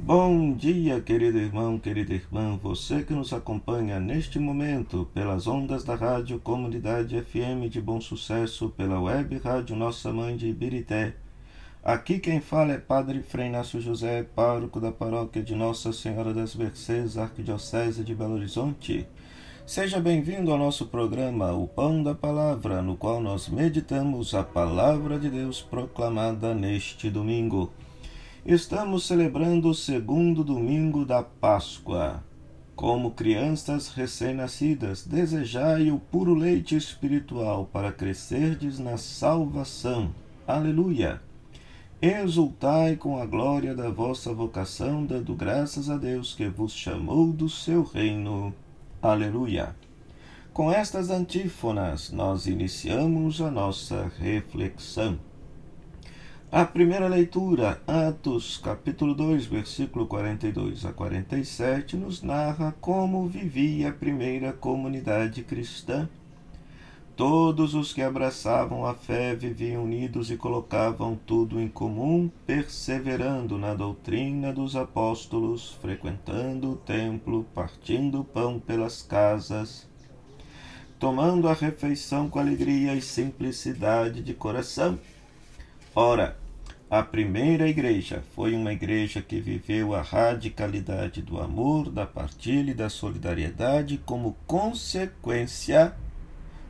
Bom dia, querido irmão, querida irmã, você que nos acompanha neste momento pelas ondas da Rádio Comunidade FM de Bom Sucesso, pela web Rádio Nossa Mãe de Ibirité. Aqui quem fala é Padre Frei Inácio José, pároco da paróquia de Nossa Senhora das Mercês, Arquidiocese de Belo Horizonte. Seja bem-vindo ao nosso programa O Pão da Palavra, no qual nós meditamos a Palavra de Deus proclamada neste domingo. Estamos celebrando o segundo domingo da Páscoa. Como crianças recém-nascidas, desejai o puro leite espiritual para crescerdes na salvação. Aleluia! Exultai com a glória da vossa vocação, dando graças a Deus que vos chamou do seu reino. Aleluia! Com estas antífonas, nós iniciamos a nossa reflexão. A primeira leitura, Atos, capítulo 2, versículo 42 a 47, nos narra como vivia a primeira comunidade cristã. Todos os que abraçavam a fé viviam unidos e colocavam tudo em comum, perseverando na doutrina dos apóstolos, frequentando o templo, partindo o pão pelas casas, tomando a refeição com alegria e simplicidade de coração Ora, a primeira igreja foi uma igreja que viveu a radicalidade do amor, da partilha e da solidariedade como consequência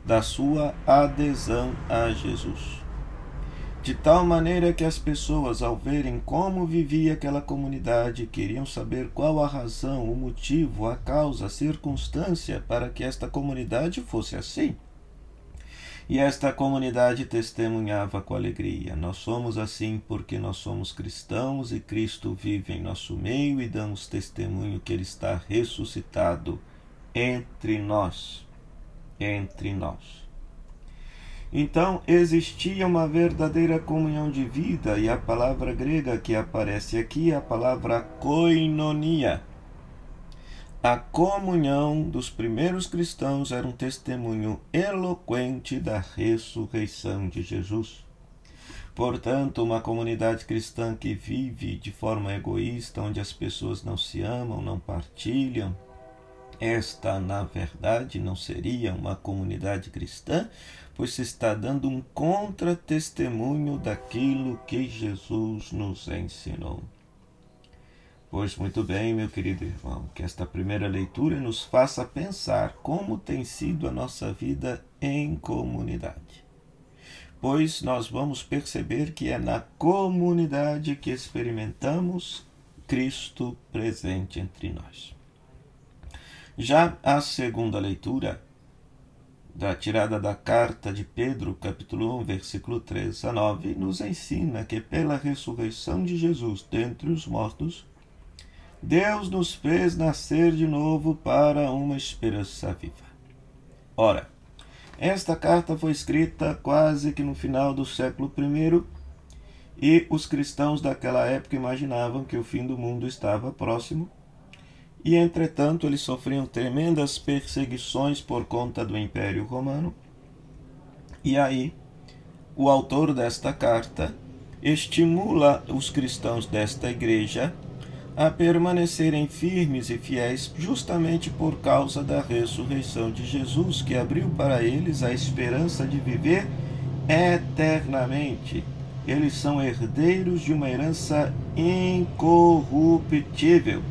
da sua adesão a Jesus. De tal maneira que as pessoas, ao verem como vivia aquela comunidade, queriam saber qual a razão, o motivo, a causa, a circunstância para que esta comunidade fosse assim. E esta comunidade testemunhava com alegria: Nós somos assim porque nós somos cristãos e Cristo vive em nosso meio e damos testemunho que Ele está ressuscitado entre nós. Entre nós. Então existia uma verdadeira comunhão de vida, e a palavra grega que aparece aqui é a palavra koinonia a comunhão dos primeiros cristãos era um testemunho eloquente da ressurreição de Jesus. Portanto, uma comunidade cristã que vive de forma egoísta, onde as pessoas não se amam, não partilham, esta, na verdade, não seria uma comunidade cristã, pois se está dando um contra-testemunho daquilo que Jesus nos ensinou. Pois muito bem, meu querido irmão, que esta primeira leitura nos faça pensar como tem sido a nossa vida em comunidade. Pois nós vamos perceber que é na comunidade que experimentamos Cristo presente entre nós. Já a segunda leitura, da tirada da carta de Pedro, capítulo 1, versículo 3 a 9, nos ensina que pela ressurreição de Jesus dentre os mortos, Deus nos fez nascer de novo para uma esperança viva. Ora, esta carta foi escrita quase que no final do século I e os cristãos daquela época imaginavam que o fim do mundo estava próximo e, entretanto, eles sofriam tremendas perseguições por conta do Império Romano. E aí, o autor desta carta estimula os cristãos desta igreja a permanecerem firmes e fiéis justamente por causa da ressurreição de Jesus, que abriu para eles a esperança de viver eternamente. Eles são herdeiros de uma herança incorruptível.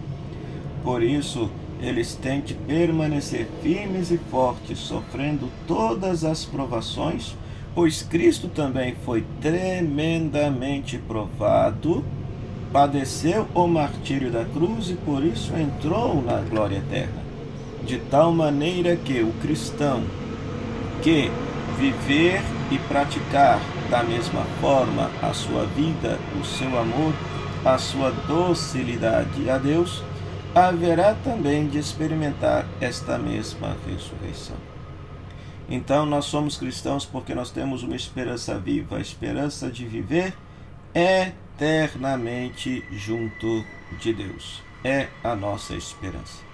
Por isso, eles têm de permanecer firmes e fortes, sofrendo todas as provações, pois Cristo também foi tremendamente provado padeceu o martírio da cruz e por isso entrou na glória eterna. De tal maneira que o cristão que viver e praticar da mesma forma a sua vida, o seu amor, a sua docilidade a Deus, haverá também de experimentar esta mesma ressurreição. Então, nós somos cristãos porque nós temos uma esperança viva, a esperança de viver é eternamente junto de Deus. É a nossa esperança.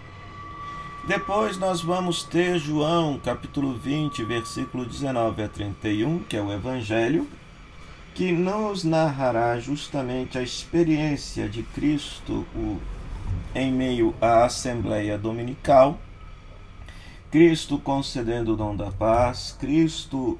Depois nós vamos ter João, capítulo 20, versículo 19 a 31, que é o Evangelho, que nos narrará justamente a experiência de Cristo o, em meio à Assembleia Dominical, Cristo concedendo o dom da paz, Cristo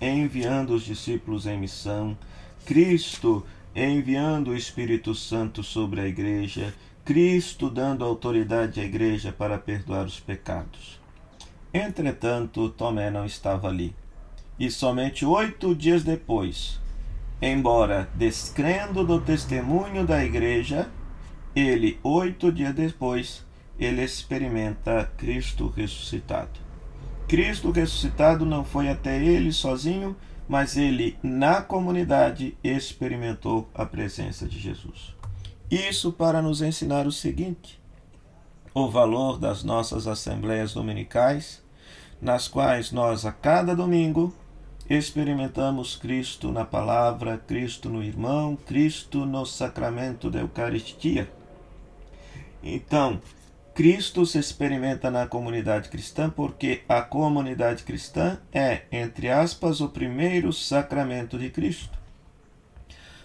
enviando os discípulos em missão, Cristo enviando o Espírito Santo sobre a igreja, Cristo dando autoridade à igreja para perdoar os pecados. Entretanto, Tomé não estava ali. E somente oito dias depois, embora descrendo do testemunho da igreja, ele, oito dias depois, ele experimenta Cristo ressuscitado. Cristo ressuscitado não foi até ele sozinho, mas ele, na comunidade, experimentou a presença de Jesus. Isso para nos ensinar o seguinte: o valor das nossas assembleias dominicais, nas quais nós, a cada domingo, experimentamos Cristo na palavra, Cristo no irmão, Cristo no sacramento da Eucaristia. Então, Cristo se experimenta na comunidade cristã porque a comunidade cristã é, entre aspas, o primeiro sacramento de Cristo.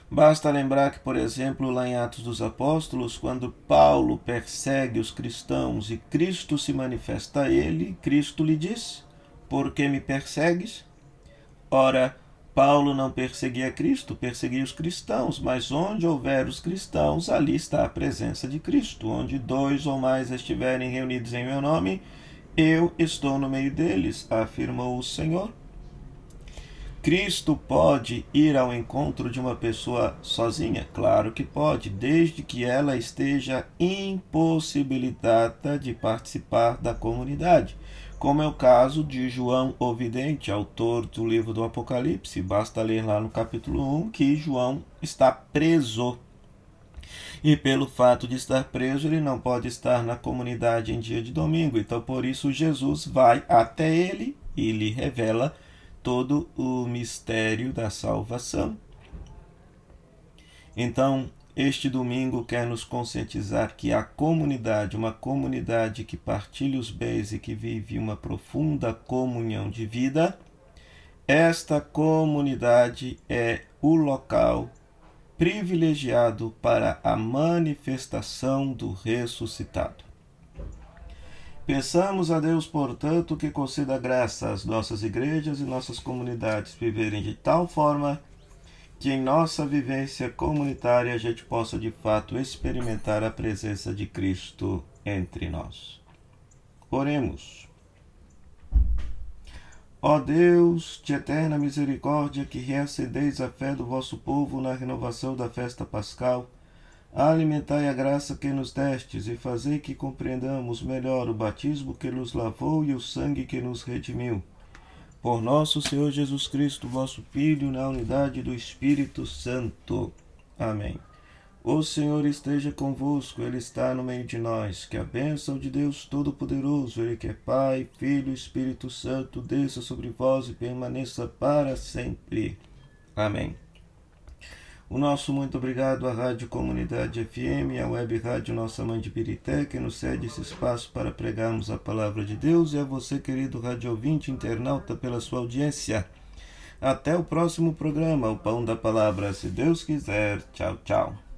Basta lembrar que, por exemplo, lá em Atos dos Apóstolos, quando Paulo persegue os cristãos e Cristo se manifesta a ele, Cristo lhe diz: Por que me persegues? Ora, Paulo não perseguia Cristo, perseguia os cristãos, mas onde houver os cristãos, ali está a presença de Cristo. Onde dois ou mais estiverem reunidos em meu nome, eu estou no meio deles, afirmou o Senhor. Cristo pode ir ao encontro de uma pessoa sozinha? Claro que pode, desde que ela esteja impossibilitada de participar da comunidade como é o caso de João o Vidente, autor do livro do Apocalipse. Basta ler lá no capítulo 1 que João está preso. E pelo fato de estar preso, ele não pode estar na comunidade em dia de domingo. Então, por isso, Jesus vai até ele e lhe revela todo o mistério da salvação. Então, este domingo quer nos conscientizar que a comunidade, uma comunidade que partilha os bens e que vive uma profunda comunhão de vida, esta comunidade é o local privilegiado para a manifestação do ressuscitado. Pensamos a Deus, portanto, que conceda graça às nossas igrejas e nossas comunidades viverem de tal forma que em nossa vivência comunitária a gente possa de fato experimentar a presença de Cristo entre nós. Oremos. Ó Deus, de eterna misericórdia, que reacendeis a fé do vosso povo na renovação da festa pascal, alimentai a graça que nos destes e fazei que compreendamos melhor o batismo que nos lavou e o sangue que nos redimiu por nosso Senhor Jesus Cristo, vosso Filho, na unidade do Espírito Santo. Amém. O Senhor esteja convosco, Ele está no meio de nós. Que a bênção de Deus Todo-Poderoso, Ele que é Pai, Filho e Espírito Santo, desça sobre vós e permaneça para sempre. Amém. O nosso muito obrigado à Rádio Comunidade FM, à Web Rádio Nossa Mãe de Pirité, que nos cede esse espaço para pregarmos a palavra de Deus, e a você, querido rádio ouvinte internauta, pela sua audiência. Até o próximo programa, o Pão da Palavra, se Deus quiser. Tchau, tchau.